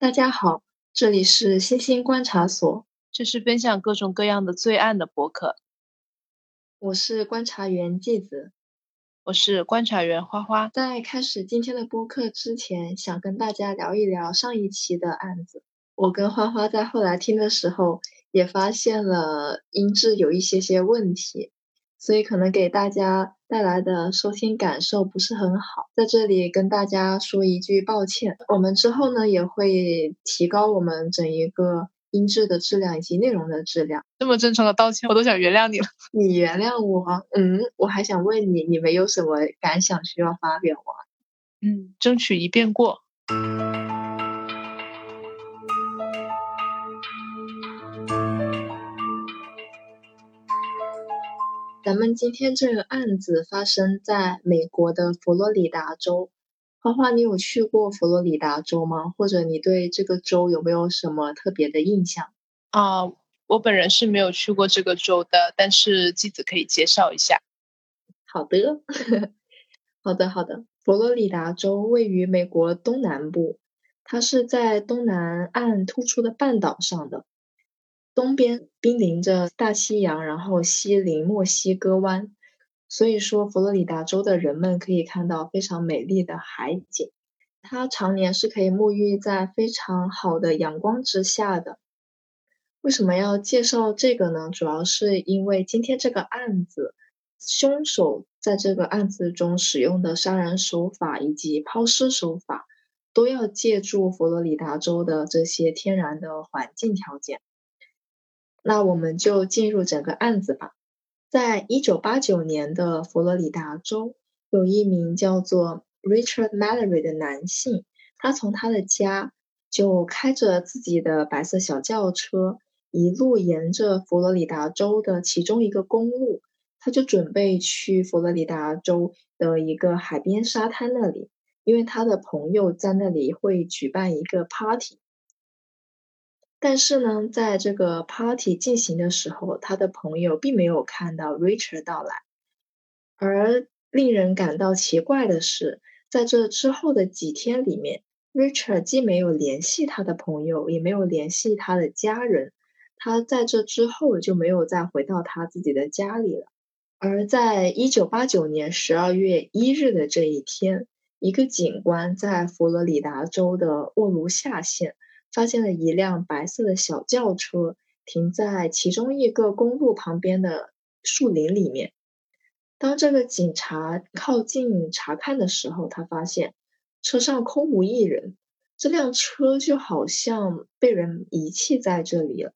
大家好，这里是星星观察所，这是分享各种各样的罪案的博客。我是观察员季子，我是观察员花花。在开始今天的播客之前，想跟大家聊一聊上一期的案子。我跟花花在后来听的时候，也发现了音质有一些些问题。所以可能给大家带来的收听感受不是很好，在这里跟大家说一句抱歉。我们之后呢也会提高我们整一个音质的质量以及内容的质量。这么真诚的道歉，我都想原谅你了。你原谅我？嗯，我还想问你，你没有什么感想需要发表吗？嗯，争取一遍过。咱们今天这个案子发生在美国的佛罗里达州。花花，你有去过佛罗里达州吗？或者你对这个州有没有什么特别的印象？啊，我本人是没有去过这个州的，但是记子可以介绍一下。好的，好的，好的。佛罗里达州位于美国东南部，它是在东南岸突出的半岛上的。东边濒临着大西洋，然后西临墨西哥湾，所以说佛罗里达州的人们可以看到非常美丽的海景。它常年是可以沐浴在非常好的阳光之下的。为什么要介绍这个呢？主要是因为今天这个案子，凶手在这个案子中使用的杀人手法以及抛尸手法，都要借助佛罗里达州的这些天然的环境条件。那我们就进入整个案子吧。在一九八九年的佛罗里达州，有一名叫做 Richard Mallory 的男性，他从他的家就开着自己的白色小轿车，一路沿着佛罗里达州的其中一个公路，他就准备去佛罗里达州的一个海边沙滩那里，因为他的朋友在那里会举办一个 party。但是呢，在这个 party 进行的时候，他的朋友并没有看到 Richard 到来。而令人感到奇怪的是，在这之后的几天里面，Richard 既没有联系他的朋友，也没有联系他的家人。他在这之后就没有再回到他自己的家里了。而在一九八九年十二月一日的这一天，一个警官在佛罗里达州的沃卢夏县。发现了一辆白色的小轿车停在其中一个公路旁边的树林里面。当这个警察靠近查看的时候，他发现车上空无一人，这辆车就好像被人遗弃在这里了。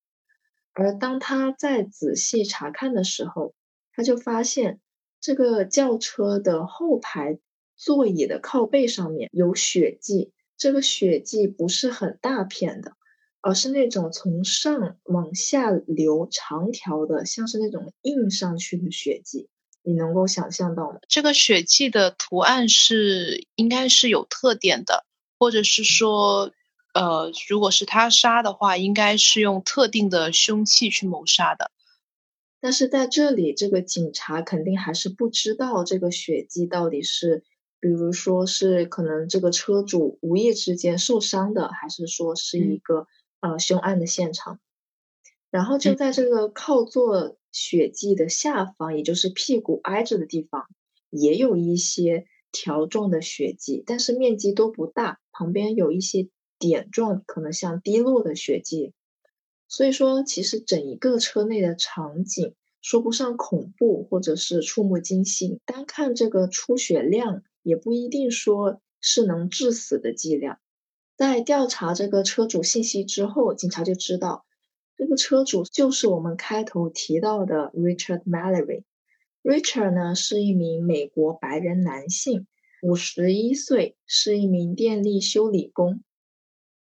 而当他再仔细查看的时候，他就发现这个轿车的后排座椅的靠背上面有血迹。这个血迹不是很大片的，而是那种从上往下流长条的，像是那种印上去的血迹。你能够想象到吗？这个血迹的图案是应该是有特点的，或者是说，呃，如果是他杀的话，应该是用特定的凶器去谋杀的。但是在这里，这个警察肯定还是不知道这个血迹到底是。比如说是可能这个车主无意之间受伤的，还是说是一个呃凶案的现场？然后就在这个靠坐血迹的下方，也就是屁股挨着的地方，也有一些条状的血迹，但是面积都不大，旁边有一些点状，可能像滴落的血迹。所以说，其实整一个车内的场景说不上恐怖或者是触目惊心，单看这个出血量。也不一定说是能致死的剂量。在调查这个车主信息之后，警察就知道这个车主就是我们开头提到的 Richard Mallory。Richard 呢是一名美国白人男性，五十一岁，是一名电力修理工。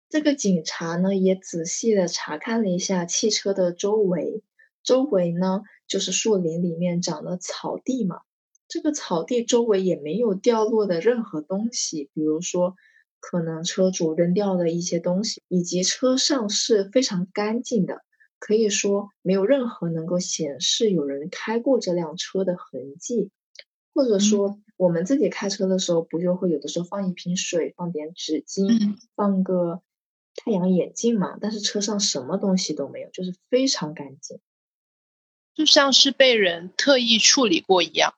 这个警察呢也仔细的查看了一下汽车的周围，周围呢就是树林里面长的草地嘛。这个草地周围也没有掉落的任何东西，比如说可能车主扔掉的一些东西，以及车上是非常干净的，可以说没有任何能够显示有人开过这辆车的痕迹。或者说我们自己开车的时候，不就会有的时候放一瓶水，放点纸巾，放个太阳眼镜嘛，但是车上什么东西都没有，就是非常干净，就像是被人特意处理过一样。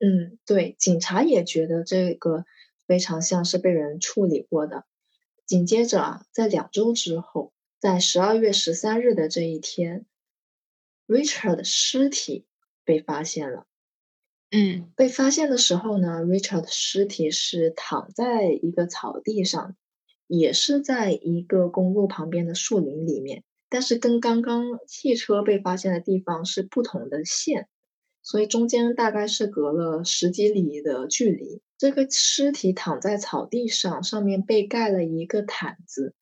嗯，对，警察也觉得这个非常像是被人处理过的。紧接着啊，在两周之后，在十二月十三日的这一天，Richard 的尸体被发现了。嗯，被发现的时候呢，Richard 的尸体是躺在一个草地上，也是在一个公路旁边的树林里面，但是跟刚刚汽车被发现的地方是不同的线，所以中间大概是隔了十几里的距离。这个尸体躺在草地上，上面被盖了一个毯子，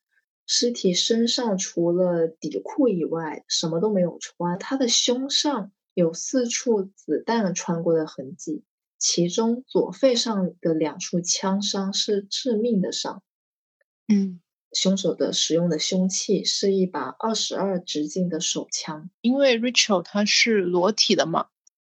尸体身上除了底裤以外什么都没有穿，他的胸上。有四处子弹穿过的痕迹，其中左肺上的两处枪伤是致命的伤。嗯，凶手的使用的凶器是一把二十二直径的手枪。因为 Rachel 他是裸体的嘛，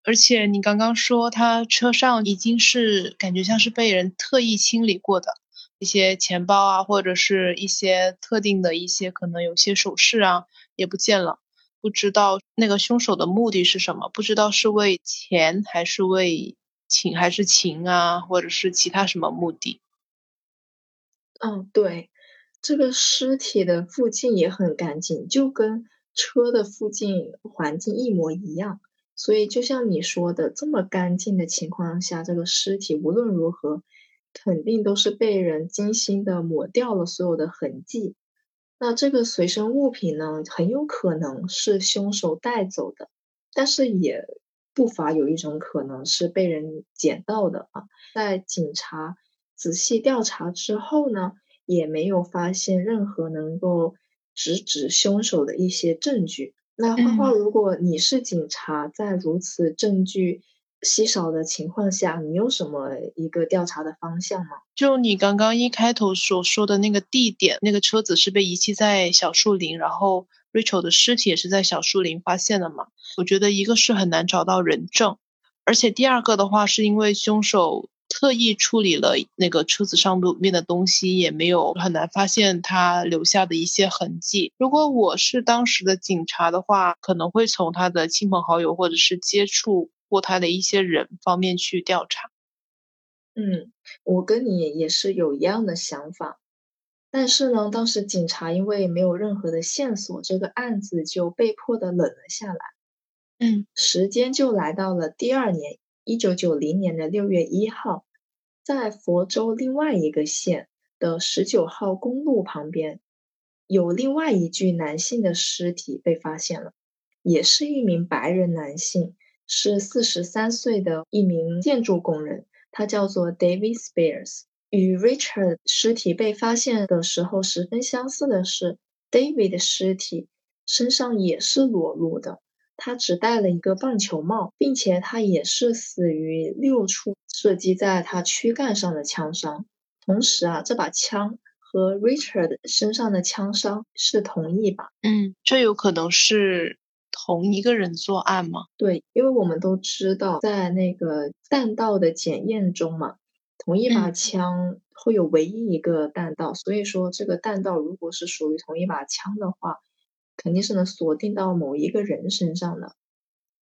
而且你刚刚说他车上已经是感觉像是被人特意清理过的一些钱包啊，或者是一些特定的一些可能有些首饰啊也不见了。不知道那个凶手的目的是什么？不知道是为钱还是为情还是情啊，或者是其他什么目的？嗯，对，这个尸体的附近也很干净，就跟车的附近环境一模一样。所以就像你说的，这么干净的情况下，这个尸体无论如何肯定都是被人精心的抹掉了所有的痕迹。那这个随身物品呢，很有可能是凶手带走的，但是也不乏有一种可能是被人捡到的啊。在警察仔细调查之后呢，也没有发现任何能够直指凶手的一些证据。那花花，如果你是警察，在如此证据。稀少的情况下，你有什么一个调查的方向吗？就你刚刚一开头所说的那个地点，那个车子是被遗弃在小树林，然后 Rachel 的尸体也是在小树林发现的嘛？我觉得一个是很难找到人证，而且第二个的话是因为凶手特意处理了那个车子上面的东西，也没有很难发现他留下的一些痕迹。如果我是当时的警察的话，可能会从他的亲朋好友或者是接触。过他的一些人方面去调查。嗯，我跟你也是有一样的想法，但是呢，当时警察因为没有任何的线索，这个案子就被迫的冷了下来。嗯，时间就来到了第二年，一九九零年的六月一号，在佛州另外一个县的十九号公路旁边，有另外一具男性的尸体被发现了，也是一名白人男性。是四十三岁的一名建筑工人，他叫做 David Spears。与 Richard 尸体被发现的时候十分相似的是，David 的尸体身上也是裸露的，他只戴了一个棒球帽，并且他也是死于六处射击在他躯干上的枪伤。同时啊，这把枪和 Richard 身上的枪伤是同一把。嗯，这有可能是。同一个人作案吗？对，因为我们都知道，在那个弹道的检验中嘛，同一把枪会有唯一一个弹道，所以说这个弹道如果是属于同一把枪的话，肯定是能锁定到某一个人身上的。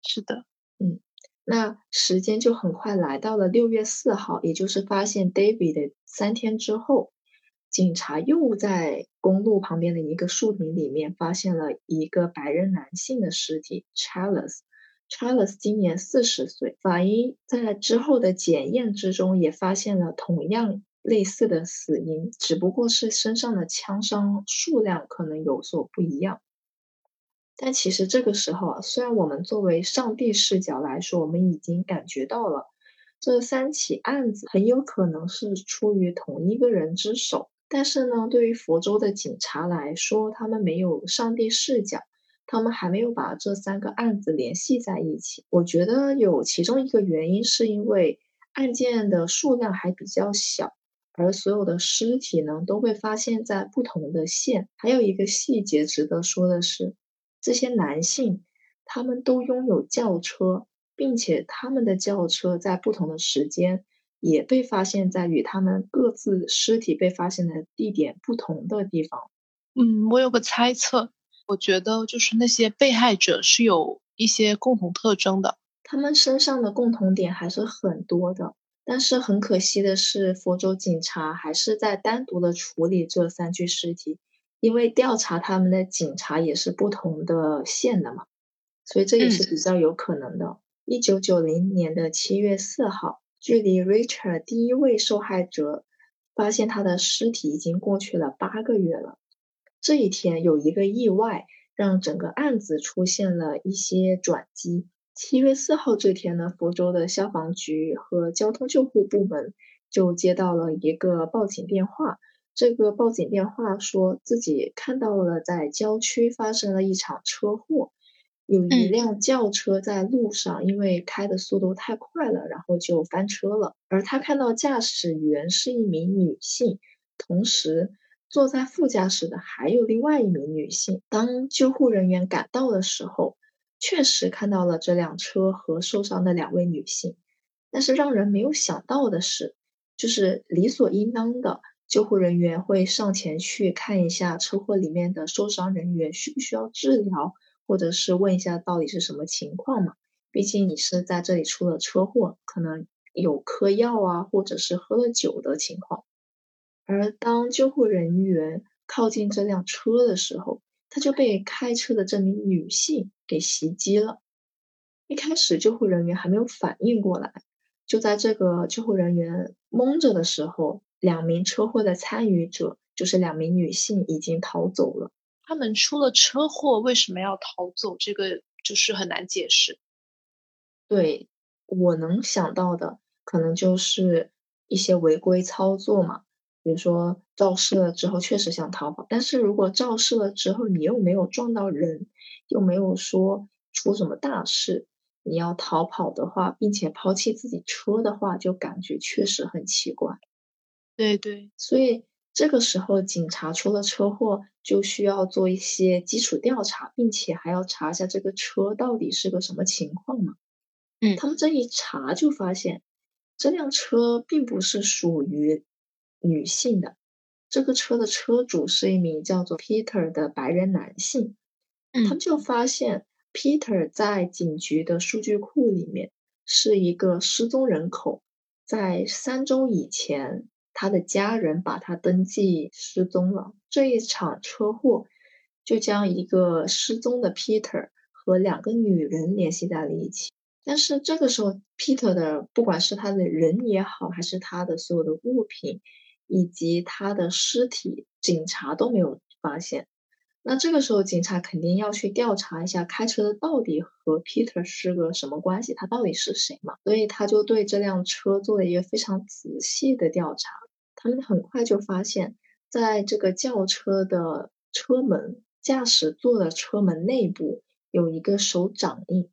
是的，嗯，那时间就很快来到了六月四号，也就是发现 David 的三天之后。警察又在公路旁边的一个树林里面发现了一个白人男性的尸体，Charles。Charles 今年四十岁。法医在之后的检验之中也发现了同样类似的死因，只不过是身上的枪伤数量可能有所不一样。但其实这个时候啊，虽然我们作为上帝视角来说，我们已经感觉到了这三起案子很有可能是出于同一个人之手。但是呢，对于佛州的警察来说，他们没有上帝视角，他们还没有把这三个案子联系在一起。我觉得有其中一个原因，是因为案件的数量还比较小，而所有的尸体呢都被发现在不同的县。还有一个细节值得说的是，这些男性他们都拥有轿车，并且他们的轿车在不同的时间。也被发现在与他们各自尸体被发现的地点不同的地方，嗯，我有个猜测，我觉得就是那些被害者是有一些共同特征的，他们身上的共同点还是很多的。但是很可惜的是，佛州警察还是在单独的处理这三具尸体，因为调查他们的警察也是不同的县的嘛，所以这也是比较有可能的。一九九零年的七月四号，距离 Richard 第一位受害者发现他的尸体已经过去了八个月了。这一天有一个意外，让整个案子出现了一些转机。七月四号这天呢，福州的消防局和交通救护部门就接到了一个报警电话。这个报警电话说自己看到了在郊区发生了一场车祸，有一辆轿车在路上，因为开的速度太快了，然后就翻车了。而他看到驾驶员是一名女性，同时坐在副驾驶的还有另外一名女性。当救护人员赶到的时候，确实看到了这辆车和受伤的两位女性，但是让人没有想到的是，就是理所应当的，救护人员会上前去看一下车祸里面的受伤人员需不需要治疗，或者是问一下到底是什么情况嘛？毕竟你是在这里出了车祸，可能有嗑药啊，或者是喝了酒的情况。而当救护人员靠近这辆车的时候，他就被开车的这名女性给袭击了。一开始救护人员还没有反应过来，就在这个救护人员懵着的时候，两名车祸的参与者，就是两名女性，已经逃走了。他们出了车祸，为什么要逃走？这个就是很难解释。对我能想到的，可能就是一些违规操作嘛。比如说肇事了之后确实想逃跑，但是如果肇事了之后你又没有撞到人，又没有说出什么大事，你要逃跑的话，并且抛弃自己车的话，就感觉确实很奇怪。对对，所以这个时候警察出了车祸，就需要做一些基础调查，并且还要查一下这个车到底是个什么情况嘛。嗯，他们这一查就发现，这辆车并不是属于。女性的这个车的车主是一名叫做 Peter 的白人男性，他们就发现 Peter 在警局的数据库里面是一个失踪人口，在三周以前，他的家人把他登记失踪了。这一场车祸就将一个失踪的 Peter 和两个女人联系在了一起。但是这个时候，Peter 的不管是他的人也好，还是他的所有的物品。以及他的尸体，警察都没有发现。那这个时候，警察肯定要去调查一下开车的到底和 Peter 是个什么关系，他到底是谁嘛？所以他就对这辆车做了一个非常仔细的调查。他们很快就发现，在这个轿车的车门驾驶座的车门内部有一个手掌印。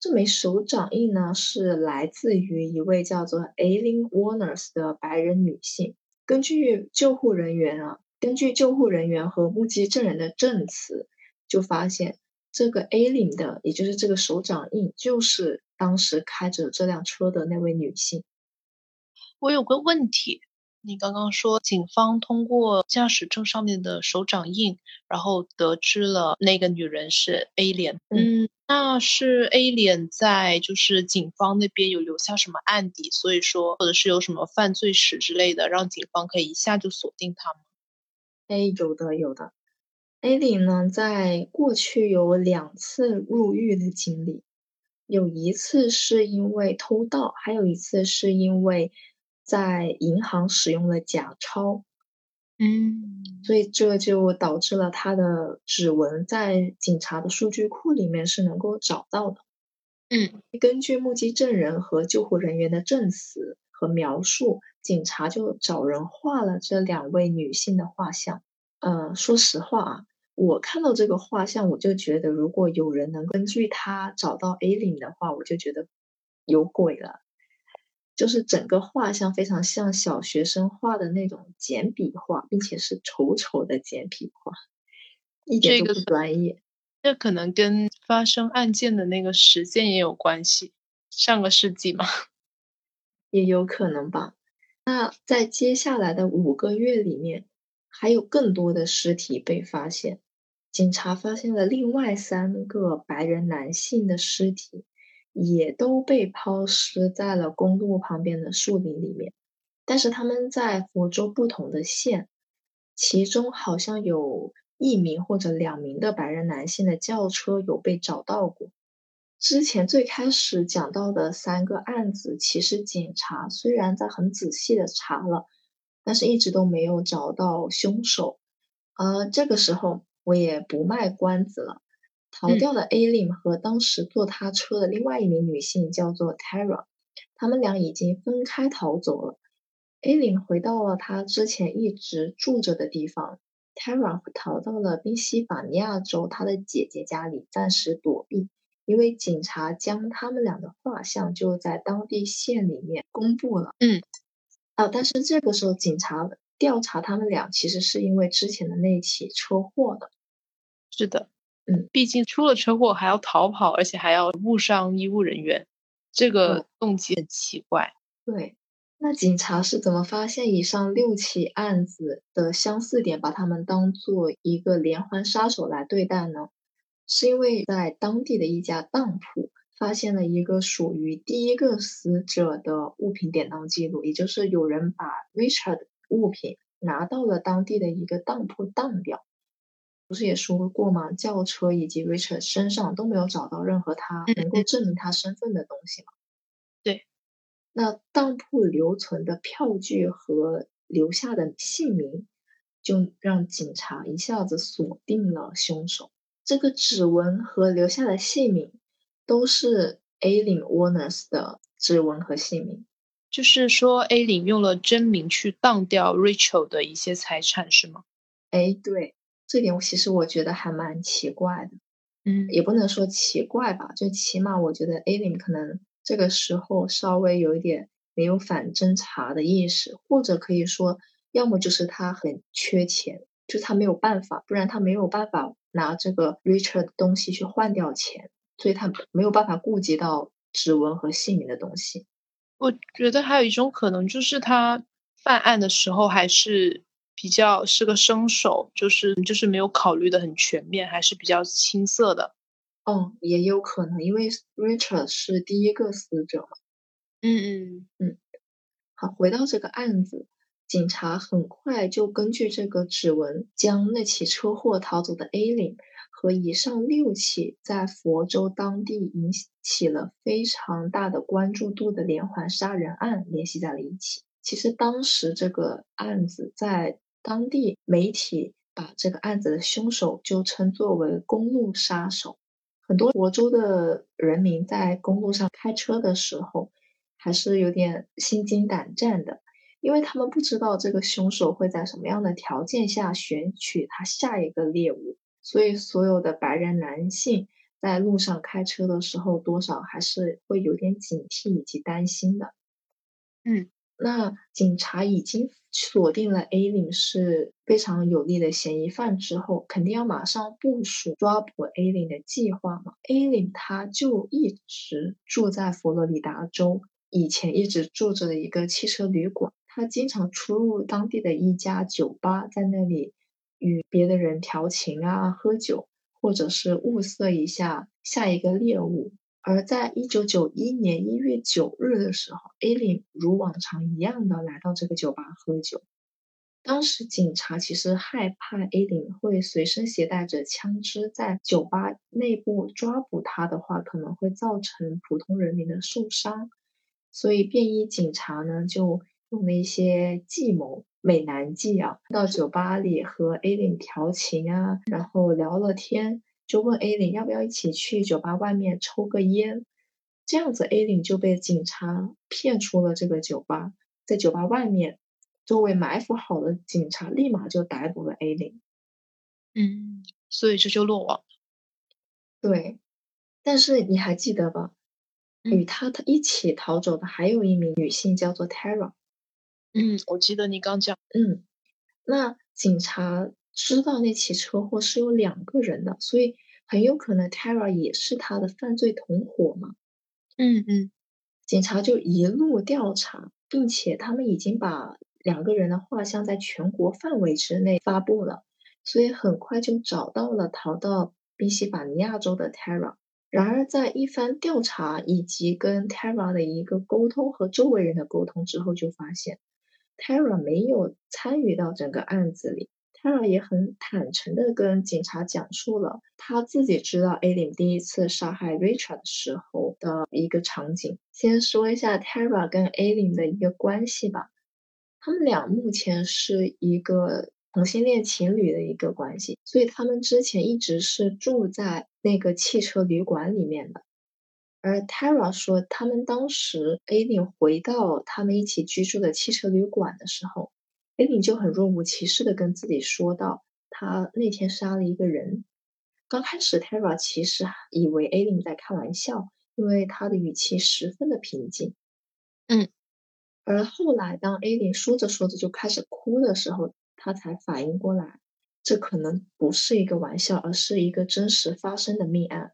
这枚手掌印呢，是来自于一位叫做 Aileen Warners 的白人女性。根据救护人员啊，根据救护人员和目击证人的证词，就发现这个 A 领的，也就是这个手掌印，就是当时开着这辆车的那位女性。我有个问题，你刚刚说警方通过驾驶证上面的手掌印，然后得知了那个女人是 A 脸，嗯。那是 A 脸在就是警方那边有留下什么案底，所以说或者是有什么犯罪史之类的，让警方可以一下就锁定她吗？哎，有的有的。A 脸呢，在过去有两次入狱的经历，有一次是因为偷盗，还有一次是因为在银行使用了假钞。嗯，所以这就导致了他的指纹在警察的数据库里面是能够找到的。嗯，根据目击证人和救护人员的证词和描述，警察就找人画了这两位女性的画像。呃，说实话啊，我看到这个画像，我就觉得如果有人能根据它找到 A 领的话，我就觉得有鬼了。就是整个画像非常像小学生画的那种简笔画，并且是丑丑的简笔画，一点都不专业。这可能跟发生案件的那个时间也有关系，上个世纪嘛，也有可能吧。那在接下来的五个月里面，还有更多的尸体被发现。警察发现了另外三个白人男性的尸体，也都被抛尸在了公路旁边的树林里面。但是他们在佛州不同的县，其中好像有一名或者两名的白人男性的轿车有被找到过。之前最开始讲到的三个案子，其实警察虽然在很仔细的查了，但是一直都没有找到凶手。呃这个时候。我也不卖关子了。逃掉的 A 领和当时坐他车的另外一名女性叫做 Tara，他们俩已经分开逃走了。A 领回到了他之前一直住着的地方，Tara 逃到了宾夕法尼亚州他的姐姐家里暂时躲避，因为警察将他们俩的画像就在当地县里面公布了。嗯，啊，但是这个时候警察。调查他们俩其实是因为之前的那起车祸的，是的，嗯，毕竟出了车祸还要逃跑，而且还要误伤医务人员，这个动机很奇怪。对，那警察是怎么发现以上六起案子的相似点，把他们当做一个连环杀手来对待呢？是因为在当地的一家当铺发现了一个属于第一个死者的物品典当记录，也就是有人把 Richard。物品拿到了当地的一个当铺当掉，不是也说过吗？轿车以及 Richard 身上都没有找到任何他能够证明他身份的东西吗？对，那当铺留存的票据和留下的姓名，就让警察一下子锁定了凶手。这个指纹和留下的姓名都是 A 领 Warners 的指纹和姓名。就是说，A 领用了真名去当掉 Rachel 的一些财产，是吗？哎，对，这点其实我觉得还蛮奇怪的。嗯，也不能说奇怪吧，就起码我觉得 A 领可能这个时候稍微有一点没有反侦查的意识，或者可以说，要么就是他很缺钱，就他没有办法，不然他没有办法拿这个 Richard 的东西去换掉钱，所以他没有办法顾及到指纹和姓名的东西。我觉得还有一种可能，就是他犯案的时候还是比较是个生手，就是就是没有考虑的很全面，还是比较青涩的。哦，也有可能，因为 Richard 是第一个死者嘛。嗯嗯嗯。好，回到这个案子，警察很快就根据这个指纹，将那起车祸逃走的 A 领。和以上六起在佛州当地引起了非常大的关注度的连环杀人案联系在了一起。其实当时这个案子在当地媒体把这个案子的凶手就称作为“公路杀手”。很多佛州的人民在公路上开车的时候还是有点心惊胆战的，因为他们不知道这个凶手会在什么样的条件下选取他下一个猎物。所以，所有的白人男性在路上开车的时候，多少还是会有点警惕以及担心的。嗯，那警察已经锁定了 A 领是非常有力的嫌疑犯之后，肯定要马上部署抓捕 A 领的计划嘛。A 领他就一直住在佛罗里达州，以前一直住着的一个汽车旅馆，他经常出入当地的一家酒吧，在那里。与别的人调情啊，喝酒，或者是物色一下下一个猎物。而在一九九一年一月九日的时候，A 领如往常一样的来到这个酒吧喝酒。当时警察其实害怕 A 领会随身携带着枪支，在酒吧内部抓捕他的话，可能会造成普通人民的受伤，所以便衣警察呢就用了一些计谋。美男计啊，到酒吧里和 A 领调情啊，然后聊了天，就问 A 领要不要一起去酒吧外面抽个烟。这样子 A 领就被警察骗出了这个酒吧，在酒吧外面，周围埋伏好的警察立马就逮捕了 A 领。嗯，所以这就落网。对，但是你还记得吧？与他他一起逃走的还有一名女性，叫做 Tara。嗯，我记得你刚讲。嗯，那警察知道那起车祸是有两个人的，所以很有可能 Tara 也是他的犯罪同伙嘛。嗯嗯，警察就一路调查，并且他们已经把两个人的画像在全国范围之内发布了，所以很快就找到了逃到宾夕法尼亚州的 Tara。然而，在一番调查以及跟 Tara 的一个沟通和周围人的沟通之后，就发现 Tara 没有参与到整个案子里。Tara 也很坦诚地跟警察讲述了他自己知道 A 琳第一次杀害 Richard 的时候的一个场景。先说一下 Tara 跟 A 琳的一个关系吧，他们俩目前是一个同性恋情侣的一个关系，所以他们之前一直是住在那个汽车旅馆里面的。而 Tara 说，他们当时 a l i n 回到他们一起居住的汽车旅馆的时候。艾琳就很若无其事的跟自己说道：“他那天杀了一个人。”刚开始，Tara 其实以为艾琳在开玩笑，因为他的语气十分的平静。嗯，而后来，当艾琳说着说着就开始哭的时候，他才反应过来，这可能不是一个玩笑，而是一个真实发生的命案。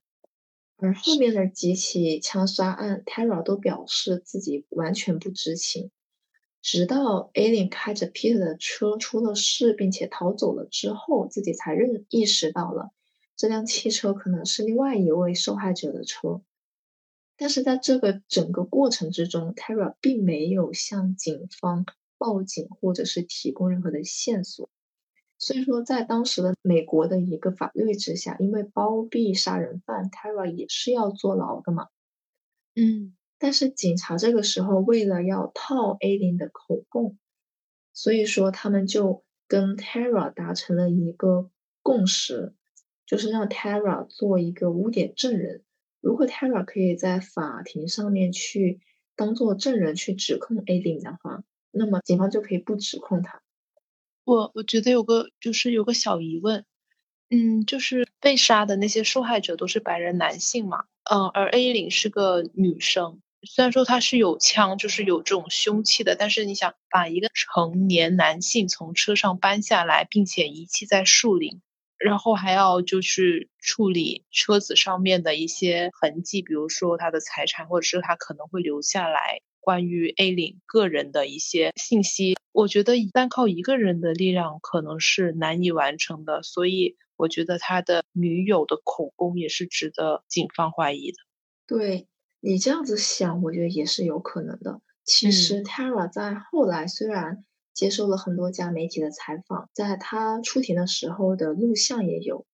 而后面的几起枪杀案，Tara 都表示自己完全不知情。直到 Alien 开着 Peter 的车出了事，并且逃走了之后，自己才认意识到了这辆汽车可能是另外一位受害者的车。但是在这个整个过程之中，Tara 并没有向警方报警或者是提供任何的线索。所以说，在当时的美国的一个法律之下，因为包庇杀人犯，Tara 也是要坐牢的嘛。嗯。但是警察这个时候为了要套 A 琳的口供，所以说他们就跟 Tara 达成了一个共识，就是让 Tara 做一个污点证人。如果 Tara 可以在法庭上面去当做证人去指控 A 琳的话，那么警方就可以不指控他。我我觉得有个就是有个小疑问，嗯，就是被杀的那些受害者都是白人男性嘛，嗯，而 A 领是个女生。虽然说她是有枪，就是有这种凶器的，但是你想把一个成年男性从车上搬下来，并且遗弃在树林，然后还要就是处理车子上面的一些痕迹，比如说他的财产，或者是他可能会留下来关于 A 领个人的一些信息，我觉得单靠一个人的力量可能是难以完成的，所以我觉得他的女友的口供也是值得警方怀疑的。对。你这样子想，我觉得也是有可能的。其实 Tara 在后来虽然接受了很多家媒体的采访，在他出庭的时候的录像也有，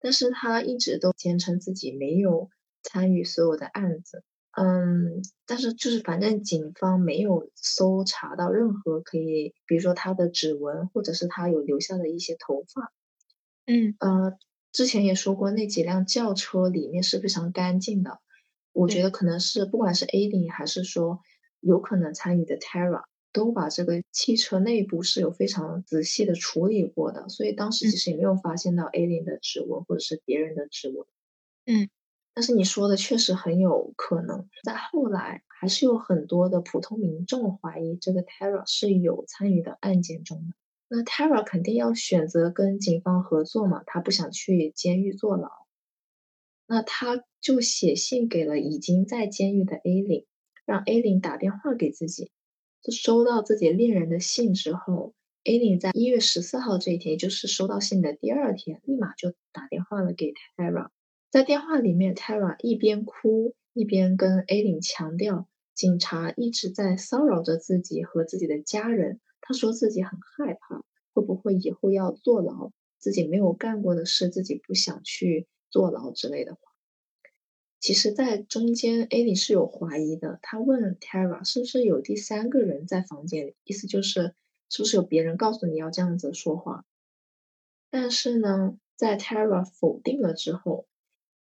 但是他一直都坚称自己没有参与所有的案子。嗯，但是就是反正警方没有搜查到任何可以，比如说他的指纹，或者是他有留下的一些头发。嗯，呃，之前也说过，那几辆轿车里面是非常干净的。我觉得可能是不管是 A 零还是说有可能参与的 Tara，都把这个汽车内部是有非常仔细的处理过的，所以当时其实也没有发现到 A 零的指纹或者是别人的指纹。嗯，但是你说的确实很有可能，在后来还是有很多的普通民众怀疑这个 Tara 是有参与的案件中的。那 Tara 肯定要选择跟警方合作嘛，他不想去监狱坐牢。那他就写信给了已经在监狱的 A 零，让 A 零打电话给自己。就收到自己恋人的信之后，A 零在一月十四号这一天，也就是收到信的第二天，立马就打电话了给 Tara。在电话里面，Tara 一边哭一边跟 A 零强调，警察一直在骚扰着自己和自己的家人。他说自己很害怕，会不会以后要坐牢？自己没有干过的事，自己不想去。坐牢之类的话，其实，在中间，A 里是有怀疑的。他问 Tara 是不是有第三个人在房间里，意思就是是不是有别人告诉你要这样子说话。但是呢，在 Tara 否定了之后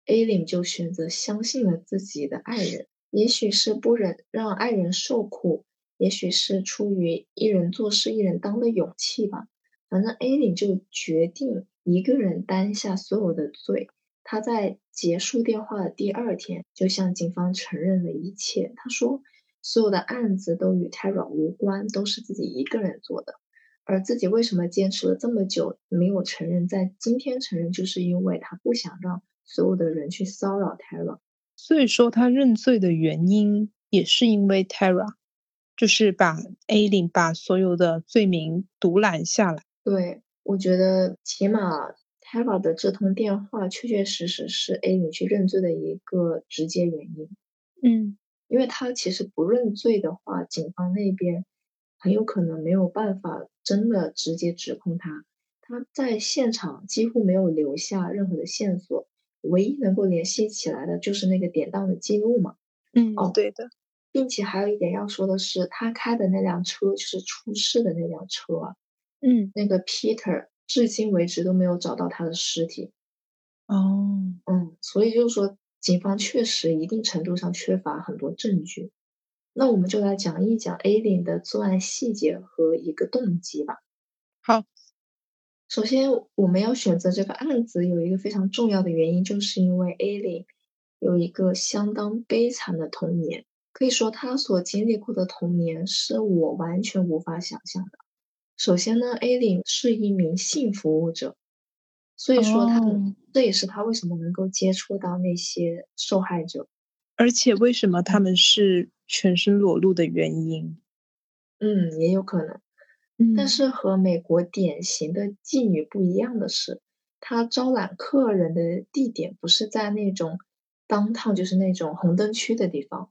，A 里就选择相信了自己的爱人。也许是不忍让爱人受苦，也许是出于一人做事一人当的勇气吧。反正 A 里就决定一个人担下所有的罪。他在结束电话的第二天，就向警方承认了一切。他说，所有的案子都与 Tara 无关，都是自己一个人做的。而自己为什么坚持了这么久没有承认，在今天承认，就是因为他不想让所有的人去骚扰 Tara。所以说，他认罪的原因也是因为 Tara。就是把 A 领把所有的罪名独揽下来。对，我觉得起码 Tara 的这通电话确确实实是 A 领去认罪的一个直接原因。嗯，因为他其实不认罪的话，警方那边很有可能没有办法真的直接指控他。他在现场几乎没有留下任何的线索，唯一能够联系起来的就是那个典当的记录嘛。嗯，哦，对的。并且还有一点要说的是，他开的那辆车就是出事的那辆车啊。嗯，那个 Peter 至今为止都没有找到他的尸体。哦，嗯，所以就是说，警方确实一定程度上缺乏很多证据。那我们就来讲一讲 A 领的作案细节和一个动机吧。好，首先我们要选择这个案子有一个非常重要的原因，就是因为 A 领有一个相当悲惨的童年。可以说，他所经历过的童年是我完全无法想象的。首先呢，A 领是一名性服务者，所以说他这也是他为什么能够接触到那些受害者，而且为什么他们是全身裸露的原因。嗯，也有可能。嗯，但是和美国典型的妓女不一样的是，她招揽客人的地点不是在那种当趟，就是那种红灯区的地方。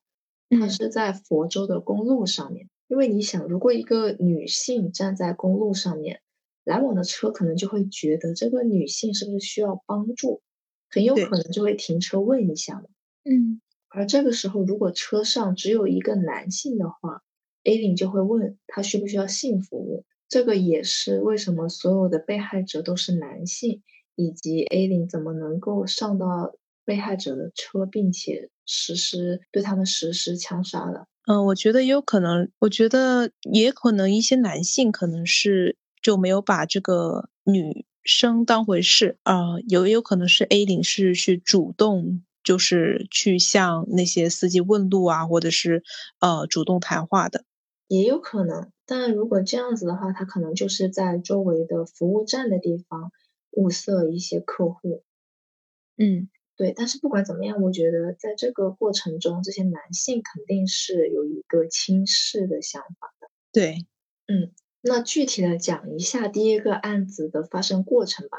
它是在佛州的公路上面，因为你想，如果一个女性站在公路上面，来往的车可能就会觉得这个女性是不是需要帮助，很有可能就会停车问一下嘛。嗯，而这个时候，如果车上只有一个男性的话，A 领就会问他需不需要性服务。这个也是为什么所有的被害者都是男性，以及 A 领怎么能够上到被害者的车，并且。实施对他们实施枪杀的，嗯，我觉得也有可能，我觉得也可能一些男性可能是就没有把这个女生当回事啊，有也有可能是 A 领是去主动就是去向那些司机问路啊，或者是呃主动谈话的，也有可能。但如果这样子的话，他可能就是在周围的服务站的地方物色一些客户，嗯。对，但是不管怎么样，我觉得在这个过程中，这些男性肯定是有一个轻视的想法的。对，嗯，那具体的讲一下第一个案子的发生过程吧。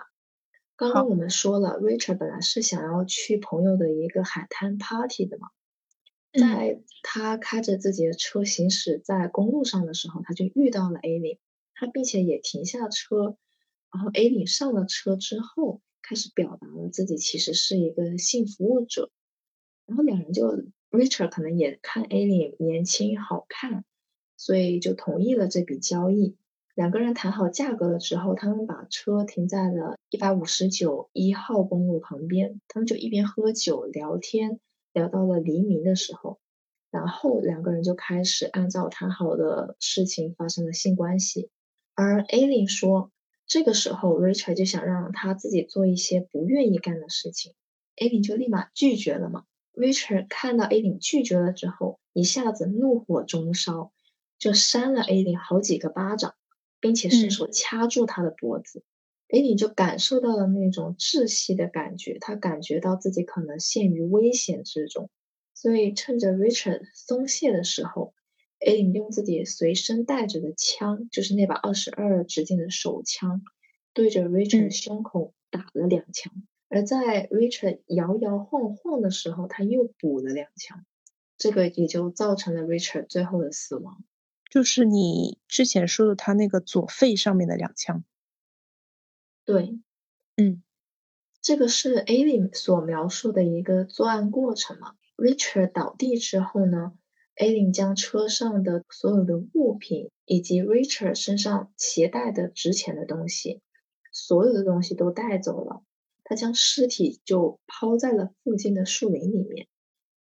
刚刚我们说了，Richard 本来是想要去朋友的一个海滩 party 的嘛，在他开着自己的车行驶在公路上的时候，他就遇到了 A 领，他并且也停下车，然后 A 领上了车之后。开始表达了自己其实是一个性服务者，然后两人就 Richard 可能也看 A 领年轻好看，所以就同意了这笔交易。两个人谈好价格了之后，他们把车停在了一百五十九一号公路旁边，他们就一边喝酒聊天，聊到了黎明的时候，然后两个人就开始按照谈好的事情发生了性关系，而 A 领说。这个时候，Richard 就想让他自己做一些不愿意干的事情，A 领就立马拒绝了嘛。Richard 看到 A 领拒绝了之后，一下子怒火中烧，就扇了 A 领好几个巴掌，并且伸手掐住她的脖子。A 领就感受到了那种窒息的感觉，他感觉到自己可能陷于危险之中，所以趁着 Richard 松懈的时候。A 领用自己随身带着的枪，就是那把二十二直径的手枪，对着 Richard 胸口打了两枪。而在 Richard 摇摇晃晃的时候，他又补了两枪，这个也就造成了 Richard 最后的死亡。就是你之前说的他那个左肺上面的两枪。对，嗯，这个是 a l i 所描述的一个作案过程嘛？Richard 倒地之后呢 a l i 将车上的所有的物品以及 Richard 身上携带的值钱的东西，所有的东西都带走了。他将尸体就抛在了附近的树林里面，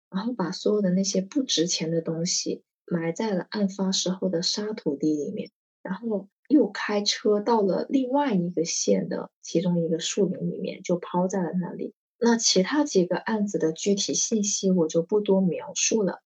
然后把所有的那些不值钱的东西埋在了案发时候的沙土地里面，然后又开车到了另外一个县的其中一个树林里面，就抛在了那里。那其他几个案子的具体信息我就不多描述了。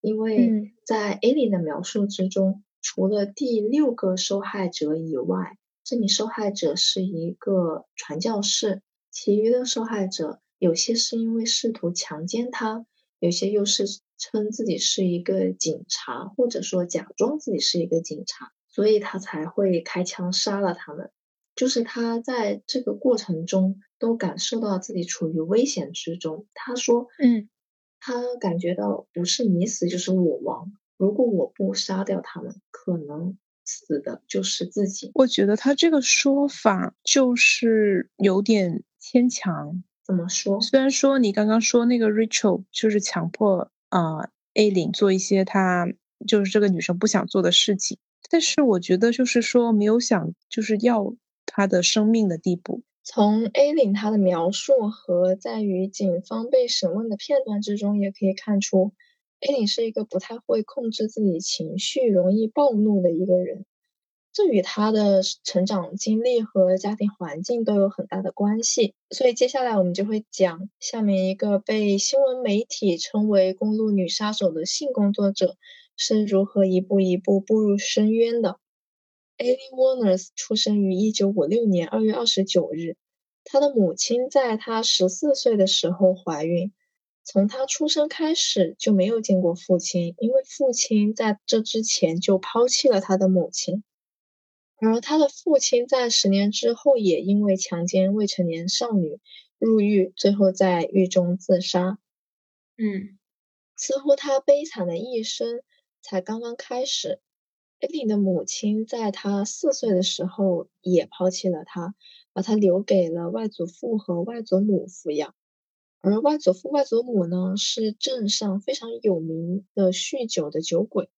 因为在 A 领的描述之中，除了第六个受害者以外，这名受害者是一个传教士，其余的受害者有些是因为试图强奸他，有些又是称自己是一个警察，或者说假装自己是一个警察，所以他才会开枪杀了他们。就是他在这个过程中都感受到自己处于危险之中。他说：“嗯，他感觉到不是你死就是我亡。如果我不杀掉他们，可能死的就是自己。”我觉得他这个说法就是有点牵强。怎么说？虽然说你刚刚说那个 Rachel 就是强迫啊 A 领做一些他就是这个女生不想做的事情，但是我觉得就是说没有想就是要他的生命的地步。从 A 领他的描述和在与警方被审问的片段之中，也可以看出 A 领是一个不太会控制自己情绪、容易暴怒的一个人。这与他的成长经历和家庭环境都有很大的关系，所以接下来我们就会讲下面一个被新闻媒体称为“公路女杀手”的性工作者是如何一步一步步入深渊的。a l i Warner 出生于1956年2月29日，她的母亲在她14岁的时候怀孕，从她出生开始就没有见过父亲，因为父亲在这之前就抛弃了她的母亲。而他的父亲在十年之后也因为强奸未成年少女入狱，最后在狱中自杀。嗯，似乎他悲惨的一生才刚刚开始。艾琳的母亲在他四岁的时候也抛弃了他，把他留给了外祖父和外祖母抚养。而外祖父、外祖母呢，是镇上非常有名的酗酒的酒鬼。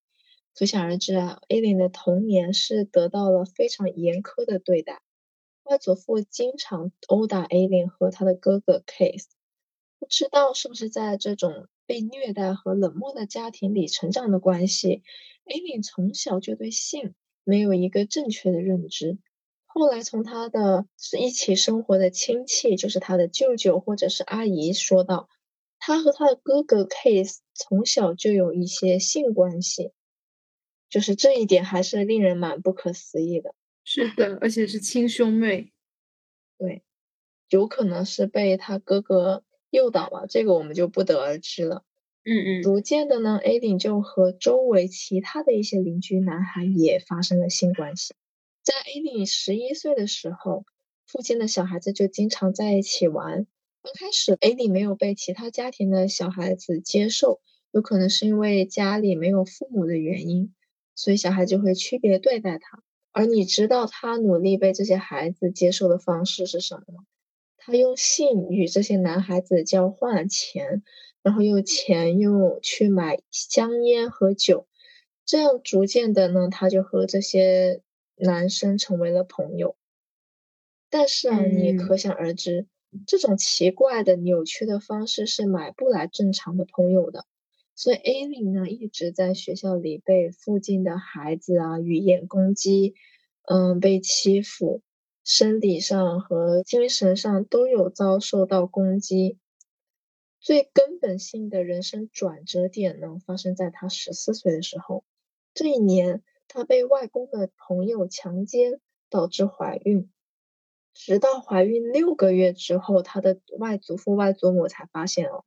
可想而知啊，艾琳的童年是得到了非常严苛的对待。外祖父经常殴打艾琳和他的哥哥 Case。不知道是不是在这种被虐待和冷漠的家庭里成长的关系，艾琳从小就对性没有一个正确的认知。后来从他的是一起生活的亲戚，就是他的舅舅或者是阿姨说到，他和他的哥哥 Case 从小就有一些性关系。就是这一点还是令人蛮不可思议的。是的，而且是亲兄妹。对，有可能是被他哥哥诱导吧，这个我们就不得而知了。嗯嗯。逐渐的呢，A 领就和周围其他的一些邻居男孩也发生了性关系。在 A 领十一岁的时候，附近的小孩子就经常在一起玩。刚开始，A 领没有被其他家庭的小孩子接受，有可能是因为家里没有父母的原因。所以小孩就会区别对待他，而你知道他努力被这些孩子接受的方式是什么吗？他用性与这些男孩子交换钱，然后用钱又去买香烟和酒，这样逐渐的呢，他就和这些男生成为了朋友。但是啊，你可想而知，这种奇怪的扭曲的方式是买不来正常的朋友的。所以 A 零呢一直在学校里被附近的孩子啊语言攻击，嗯，被欺负，生理上和精神上都有遭受到攻击。最根本性的人生转折点呢，发生在他十四岁的时候。这一年，他被外公的朋友强奸，导致怀孕。直到怀孕六个月之后，他的外祖父、外祖母才发现哦。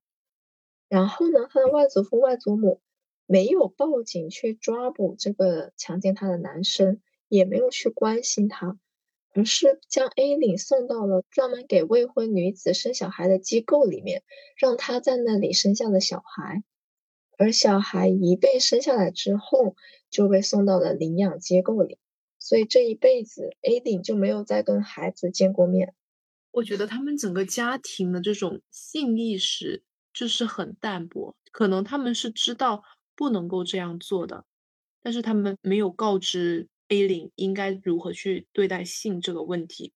然后呢，他的外祖父、外祖母没有报警去抓捕这个强奸他的男生，也没有去关心他，而是将 A 领送到了专门给未婚女子生小孩的机构里面，让她在那里生下了小孩。而小孩一被生下来之后，就被送到了领养机构里，所以这一辈子 A 领就没有再跟孩子见过面。我觉得他们整个家庭的这种性意识。就是很淡薄，可能他们是知道不能够这样做的，但是他们没有告知 A 领应该如何去对待性这个问题，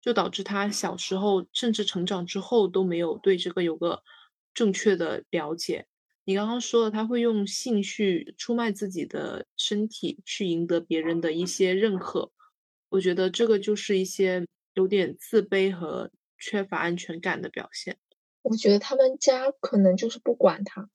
就导致他小时候甚至成长之后都没有对这个有个正确的了解。你刚刚说了，他会用性去出卖自己的身体，去赢得别人的一些认可，我觉得这个就是一些有点自卑和缺乏安全感的表现。我觉得他们家可能就是不管他，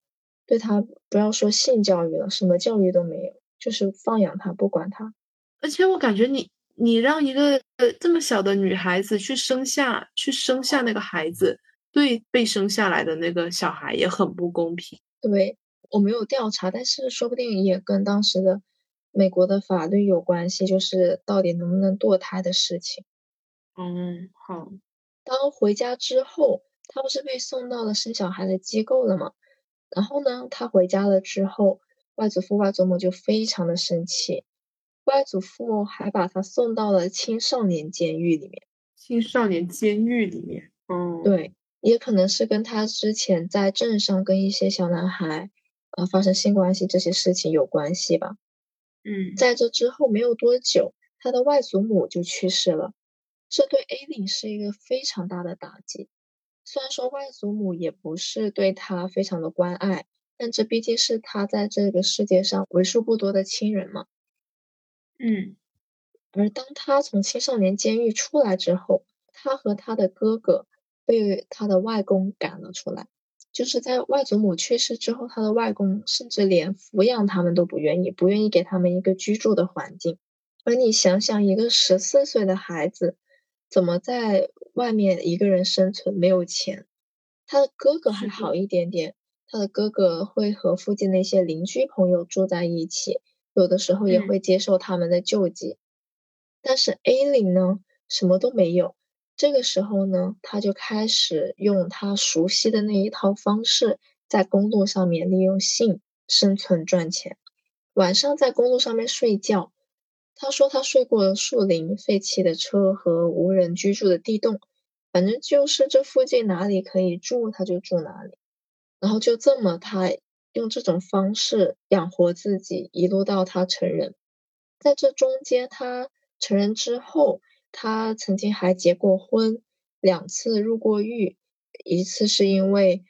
对他不要说性教育了，什么教育都没有，就是放养他，不管他。而且我感觉你，你让一个呃这么小的女孩子去生下去生下那个孩子，对被生下来的那个小孩也很不公平。对，我没有调查，但是说不定也跟当时的美国的法律有关系，就是到底能不能堕胎的事情。嗯，好。当回家之后，他不是被送到了生小孩的机构了吗？然后呢，他回家了之后，外祖父、外祖母就非常的生气，外祖父还把他送到了青少年监狱里面。青少年监狱里面，嗯，对，也可能是跟他之前在镇上跟一些小男孩，呃，发生性关系这些事情有关系吧。嗯，在这之后没有多久，他的外祖母就去世了，这对 A 琳是一个非常大的打击。虽然说外祖母也不是对他非常的关爱，但这毕竟是他在这个世界上为数不多的亲人嘛。嗯。而当他从青少年监狱出来之后，他和他的哥哥被他的外公赶了出来。就是在外祖母去世之后，他的外公甚至连抚养他们都不愿意，不愿意给他们一个居住的环境。而你想想，一个十四岁的孩子怎么在外面一个人生存？没有钱，他的哥哥还好一点点，他的哥哥会和附近那些邻居朋友住在一起，有的时候也会接受他们的救济。但是 A 琳呢，什么都没有。这个时候呢，他就开始用他熟悉的那一套方式，在公路上面利用性生存赚钱。晚上在公路上面睡觉，他说他睡过树林、废弃的车和无人居住的地洞，反正就是这附近哪里可以住他就住哪里。然后就这么，他用这种方式养活自己，一路到他成人。在这中间，他。成人之后，他曾经还结过婚，两次入过狱，一次是因为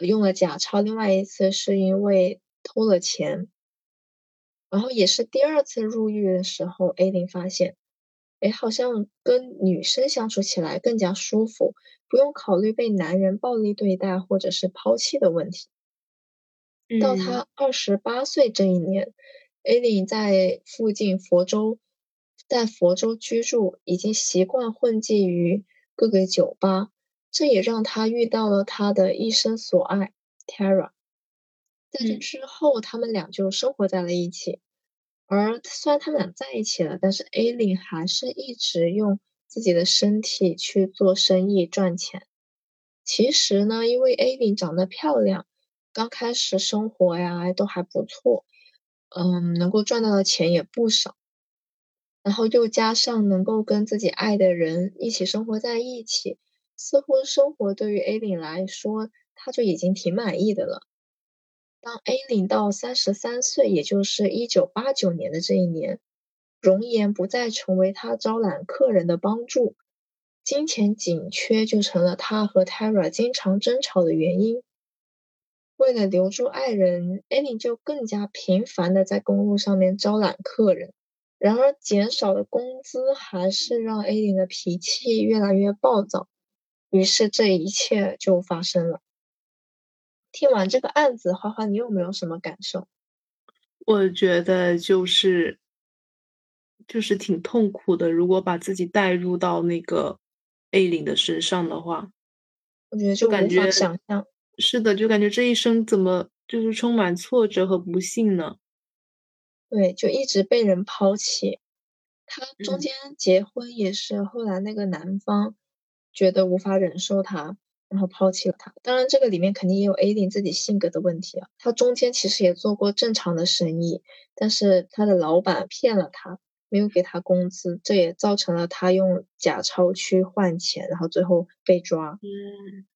用了假钞，另外一次是因为偷了钱。然后也是第二次入狱的时候，A 零发现，哎，好像跟女生相处起来更加舒服，不用考虑被男人暴力对待或者是抛弃的问题。到他二十八岁这一年，A 零在附近佛州。在佛州居住，已经习惯混迹于各个酒吧，这也让他遇到了他的一生所爱 Tara。在这之后，他们俩就生活在了一起。而虽然他们俩在一起了，但是 A 琳还是一直用自己的身体去做生意赚钱。其实呢，因为 A 琳长得漂亮，刚开始生活呀都还不错，嗯，能够赚到的钱也不少。然后又加上能够跟自己爱的人一起生活在一起，似乎生活对于 A 琳来说，他就已经挺满意的了。当 A 琳到三十三岁，也就是一九八九年的这一年，容颜不再成为他招揽客人的帮助，金钱紧缺就成了他和 Tara 经常争吵的原因。为了留住爱人，A 琳就更加频繁的在公路上面招揽客人。然而，减少的工资还是让 A 琳的脾气越来越暴躁，于是这一切就发生了。听完这个案子，花花，你有没有什么感受？我觉得就是，就是挺痛苦的。如果把自己带入到那个 A 琳的身上的话，我觉得就感觉想象是的，就感觉这一生怎么就是充满挫折和不幸呢？对，就一直被人抛弃。他中间结婚也是后来那个男方觉得无法忍受他，然后抛弃了他。当然，这个里面肯定也有 A 琳自己性格的问题啊。他中间其实也做过正常的生意，但是他的老板骗了他，没有给他工资，这也造成了他用假钞去换钱，然后最后被抓。嗯，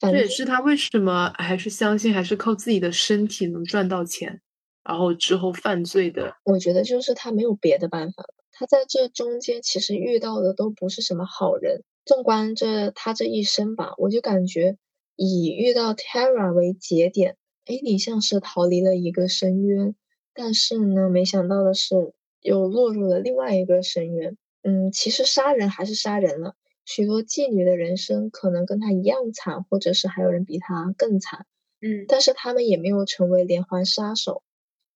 这也是他为什么还是相信还是靠自己的身体能赚到钱。然后之后犯罪的，我觉得就是他没有别的办法了。他在这中间其实遇到的都不是什么好人。纵观这他这一生吧，我就感觉以遇到 Terra 为节点，A 你像是逃离了一个深渊，但是呢，没想到的是又落入了另外一个深渊。嗯，其实杀人还是杀人了，许多妓女的人生可能跟她一样惨，或者是还有人比她更惨。嗯，但是他们也没有成为连环杀手。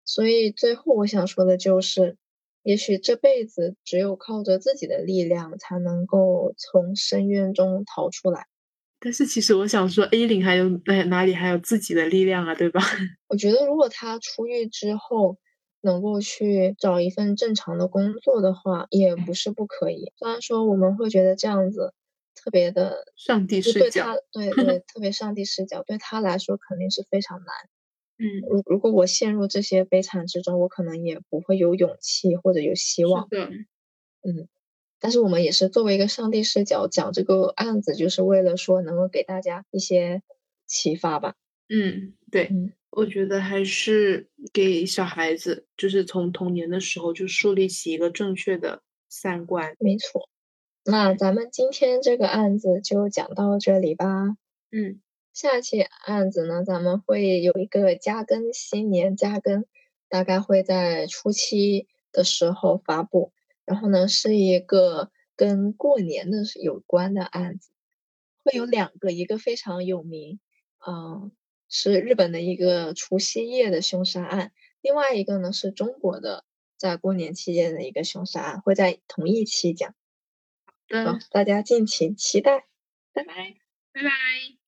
所以最后我想说的就是，也许这辈子只有靠着自己的力量，才能够从深渊中逃出来。但是其实我想说，A 零还有哪哪里还有自己的力量啊，对吧？我觉得如果他出狱之后能够去找一份正常的工作的话，也不是不可以。虽然说我们会觉得这样子特别的上帝视角，对他，对对，特别上帝视角，对他来说肯定是非常难。嗯，如如果我陷入这些悲惨之中，我可能也不会有勇气或者有希望。的，嗯。但是我们也是作为一个上帝视角讲这个案子，就是为了说能够给大家一些启发吧。嗯，对，我觉得还是给小孩子，就是从童年的时候就树立起一个正确的三观。没错。那咱们今天这个案子就讲到这里吧。嗯，下期案子呢，咱们会有一个加更，新年加更，大概会在初期的时候发布。然后呢，是一个跟过年的有关的案子，会有两个，一个非常有名，嗯，是日本的一个除夕夜的凶杀案，另外一个呢是中国的在过年期间的一个凶杀案，会在同一期讲。好的，大家敬请期待，拜拜，拜拜。